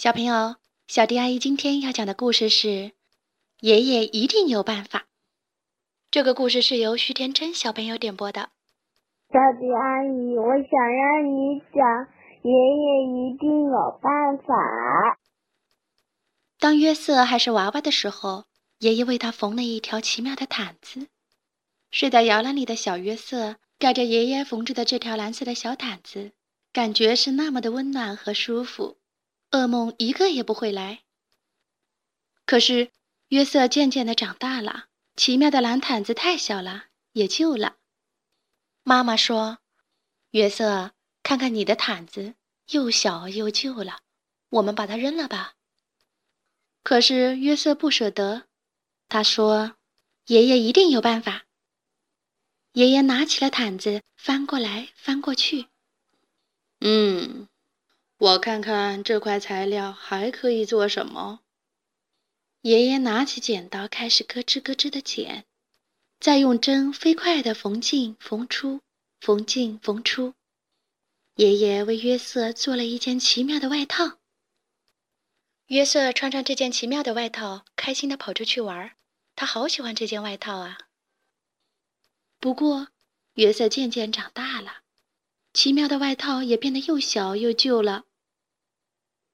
小朋友，小迪阿姨今天要讲的故事是《爷爷一定有办法》。这个故事是由徐天真小朋友点播的。小迪阿姨，我想让你讲《爷爷一定有办法》。当约瑟还是娃娃的时候，爷爷为他缝了一条奇妙的毯子。睡在摇篮里的小约瑟盖着爷爷缝制的这条蓝色的小毯子，感觉是那么的温暖和舒服。噩梦一个也不会来。可是约瑟渐渐的长大了，奇妙的蓝毯子太小了，也旧了。妈妈说：“约瑟，看看你的毯子，又小又旧了，我们把它扔了吧。”可是约瑟不舍得，他说：“爷爷一定有办法。”爷爷拿起了毯子，翻过来翻过去，嗯。我看看这块材料还可以做什么。爷爷拿起剪刀，开始咯吱咯吱的剪，再用针飞快的缝进缝出，缝进缝出。爷爷为约瑟做了一件奇妙的外套。约瑟穿上这件奇妙的外套，开心的跑出去玩。他好喜欢这件外套啊！不过，约瑟渐渐长大了，奇妙的外套也变得又小又旧了。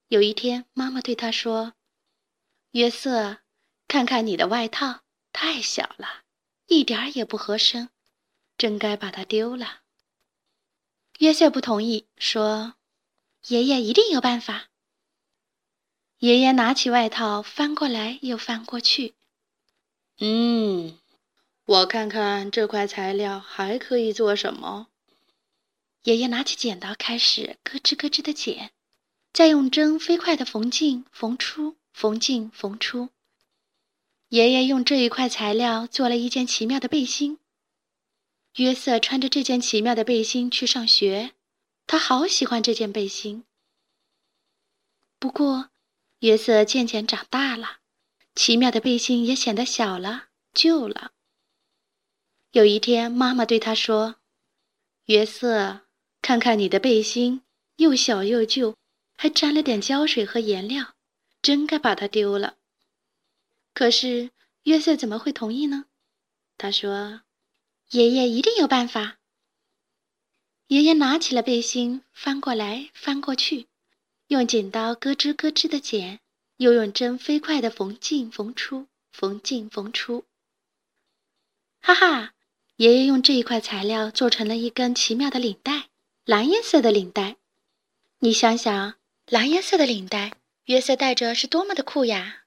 有一天，妈妈对他说：“约瑟，看看你的外套，太小了，一点儿也不合身，真该把它丢了。”约瑟不同意，说：“爷爷一定有办法。”爷爷拿起外套，翻过来又翻过去。嗯，我看看这块材料还可以做什么。爷爷拿起剪刀，开始咯吱咯吱的剪。再用针飞快地缝进、缝出、缝进、缝出。爷爷用这一块材料做了一件奇妙的背心。约瑟穿着这件奇妙的背心去上学，他好喜欢这件背心。不过，约瑟渐渐长大了，奇妙的背心也显得小了、旧了。有一天，妈妈对他说：“约瑟，看看你的背心，又小又旧。”还沾了点胶水和颜料，真该把它丢了。可是约瑟怎么会同意呢？他说：“爷爷一定有办法。”爷爷拿起了背心，翻过来翻过去，用剪刀咯吱咯吱的剪，又用针飞快的缝进缝出，缝进缝出。哈哈！爷爷用这一块材料做成了一根奇妙的领带，蓝颜色的领带。你想想。蓝颜色的领带，约瑟戴着是多么的酷呀！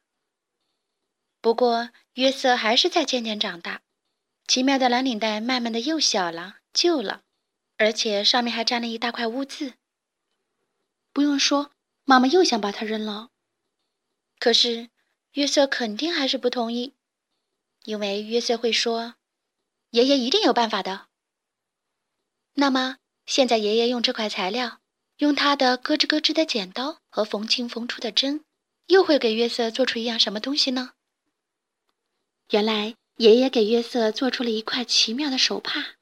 不过，约瑟还是在渐渐长大。奇妙的蓝领带慢慢的又小了、旧了，而且上面还沾了一大块污渍。不用说，妈妈又想把它扔了。可是，约瑟肯定还是不同意，因为约瑟会说：“爷爷一定有办法的。”那么，现在爷爷用这块材料。用他的咯吱咯吱的剪刀和缝进缝出的针，又会给约瑟做出一样什么东西呢？原来爷爷给约瑟做出了一块奇妙的手帕，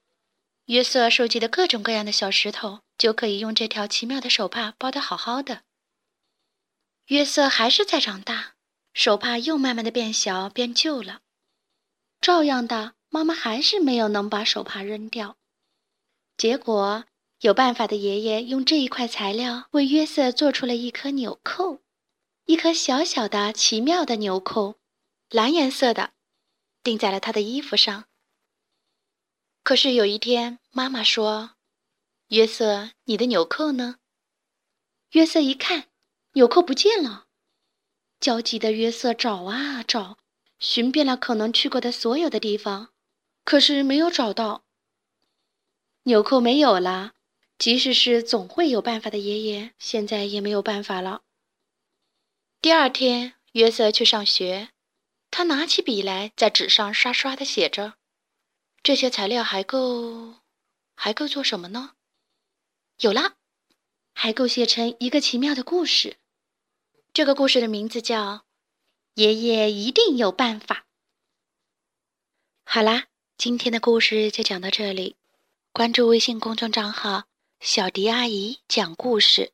约瑟收集的各种各样的小石头就可以用这条奇妙的手帕包得好好的。约瑟还是在长大，手帕又慢慢的变小变旧了，照样的，妈妈还是没有能把手帕扔掉，结果。有办法的爷爷用这一块材料为约瑟做出了一颗纽扣，一颗小小的、奇妙的纽扣，蓝颜色的，钉在了他的衣服上。可是有一天，妈妈说：“约瑟，你的纽扣呢？”约瑟一看，纽扣不见了。焦急的约瑟找啊找，寻遍了可能去过的所有的地方，可是没有找到。纽扣没有了。即使是总会有办法的爷爷，现在也没有办法了。第二天，约瑟去上学，他拿起笔来，在纸上刷刷的写着：“这些材料还够，还够做什么呢？有了，还够写成一个奇妙的故事。这个故事的名字叫《爷爷一定有办法》。好啦，今天的故事就讲到这里，关注微信公众账号。小迪阿姨讲故事。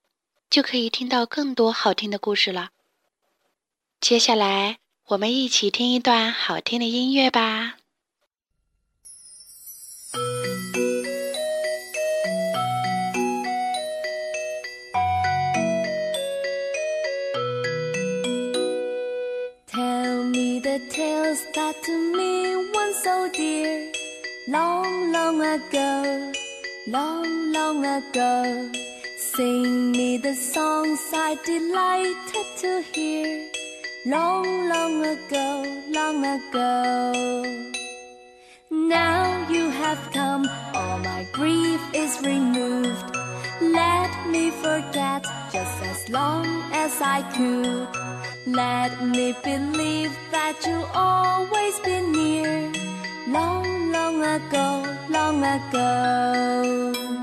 就可以听到更多好听的故事了。接下来，我们一起听一段好听的音乐吧。Tell me the tales that to me once so dear, long, long ago, long, long ago. Sing me the songs I delighted to hear, long, long ago, long ago. Now you have come, all my grief is removed. Let me forget just as long as I could. Let me believe that you'll always be near. Long, long ago, long ago.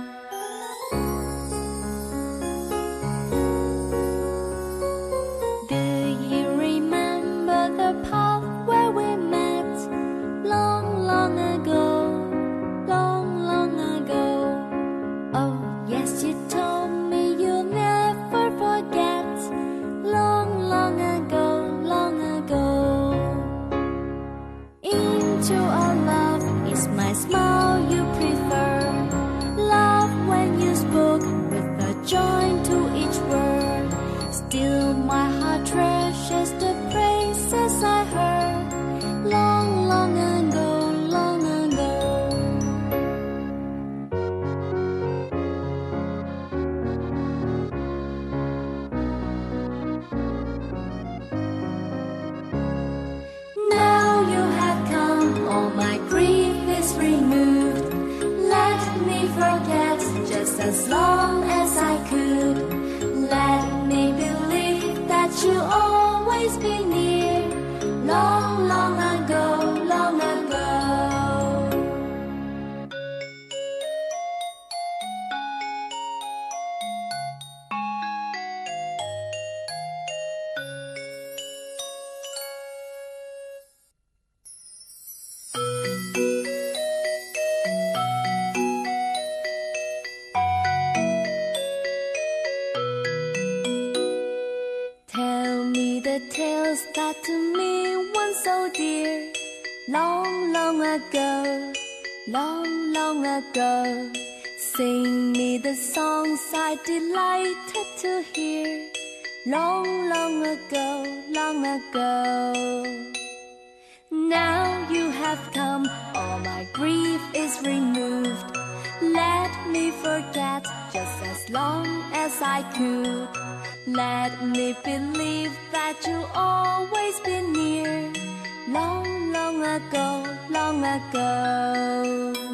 Removed. Let me forget just as long as to me once so dear, long, long ago, long, long ago. Sing me the songs I delighted to hear, long, long ago, long ago. Now you have come, all my grief is removed. Let me forget just as long as I could. Let me believe that you'll always be near. Long, long ago, long ago.